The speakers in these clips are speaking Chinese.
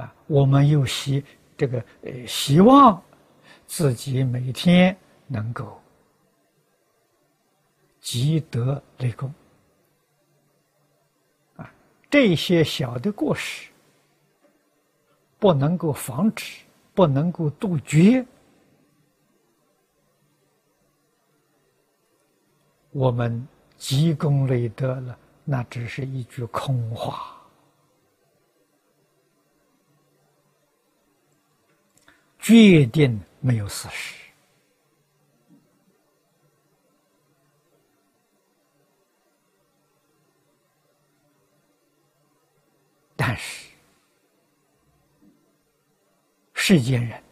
啊，我们又希这个呃希望自己每天能够积德累功啊，这些小的过失不能够防止，不能够杜绝，我们积功累德了，那只是一句空话。决定没有事实，但是世间人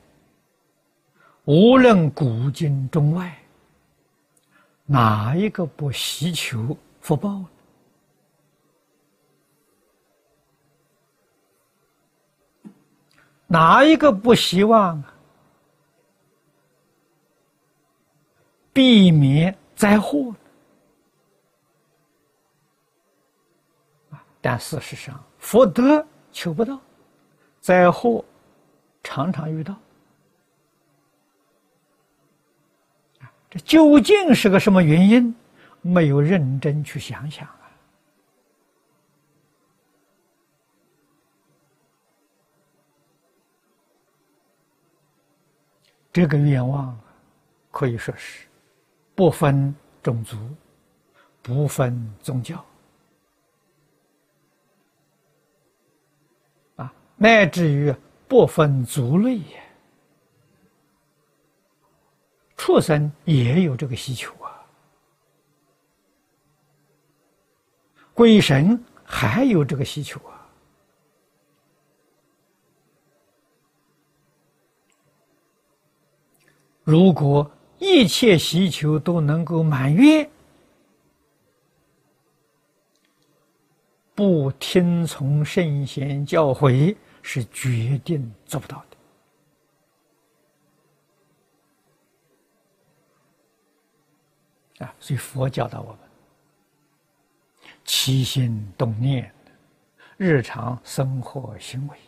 无论古今中外，哪一个不希求福报？哪一个不希望避免灾祸但事实上，福德求不到，灾祸常常遇到。这究竟是个什么原因？没有认真去想想。这个愿望可以说是不分种族、不分宗教啊，乃至于不分族类，畜生也有这个需求啊，鬼神还有这个需求啊。如果一切需求都能够满月，不听从圣贤教诲是决定做不到的啊！所以佛教导我们：起心动念，日常生活行为，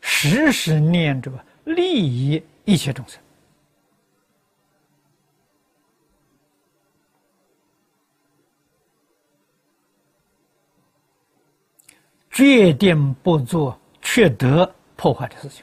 时时念着利益。一切众生，决定不做缺德破坏的事情。